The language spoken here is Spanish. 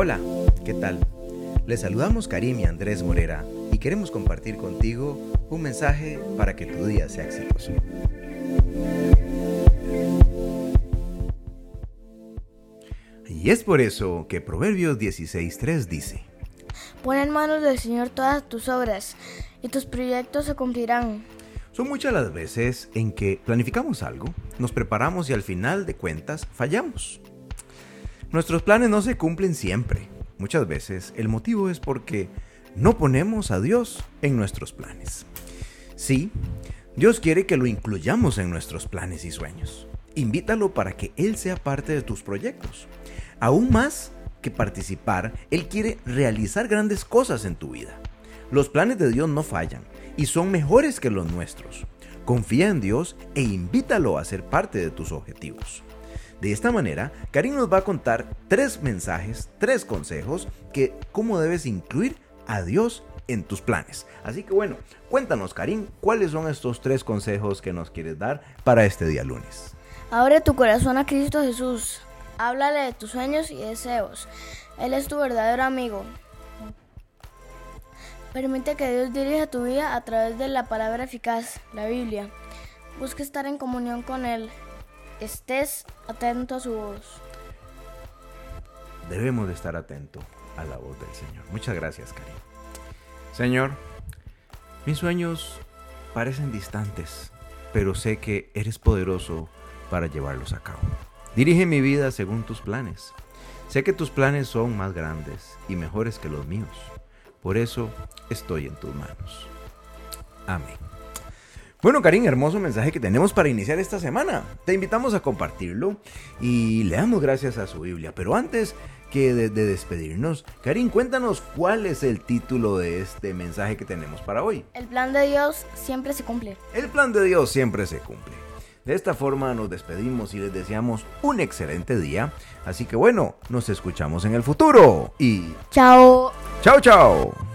Hola, ¿qué tal? Les saludamos Karim y Andrés Morera y queremos compartir contigo un mensaje para que tu día sea exitoso. Y es por eso que Proverbios 16.3 dice, Pon en manos del Señor todas tus obras y tus proyectos se cumplirán. Son muchas las veces en que planificamos algo, nos preparamos y al final de cuentas fallamos. Nuestros planes no se cumplen siempre. Muchas veces el motivo es porque no ponemos a Dios en nuestros planes. Sí, Dios quiere que lo incluyamos en nuestros planes y sueños. Invítalo para que Él sea parte de tus proyectos. Aún más que participar, Él quiere realizar grandes cosas en tu vida. Los planes de Dios no fallan y son mejores que los nuestros. Confía en Dios e invítalo a ser parte de tus objetivos. De esta manera, Karim nos va a contar tres mensajes, tres consejos que cómo debes incluir a Dios en tus planes. Así que bueno, cuéntanos Karim, ¿cuáles son estos tres consejos que nos quieres dar para este día lunes? Abre tu corazón a Cristo Jesús. Háblale de tus sueños y deseos. Él es tu verdadero amigo. Permite que Dios dirija tu vida a través de la palabra eficaz, la Biblia. Busca estar en comunión con Él. Estés atento a su voz. Debemos de estar atentos a la voz del Señor. Muchas gracias, Karim. Señor, mis sueños parecen distantes, pero sé que eres poderoso para llevarlos a cabo. Dirige mi vida según tus planes. Sé que tus planes son más grandes y mejores que los míos. Por eso estoy en tus manos. Amén. Bueno, Karim, hermoso mensaje que tenemos para iniciar esta semana. Te invitamos a compartirlo y le damos gracias a su Biblia. Pero antes que de, de, despedirnos, Karim, cuéntanos cuál es el título de este mensaje que tenemos para hoy. El plan de Dios siempre se cumple. El plan de Dios siempre se cumple. De esta forma nos despedimos y les deseamos un excelente día. Así que bueno, nos escuchamos en el futuro y... Chao. Chao, chao.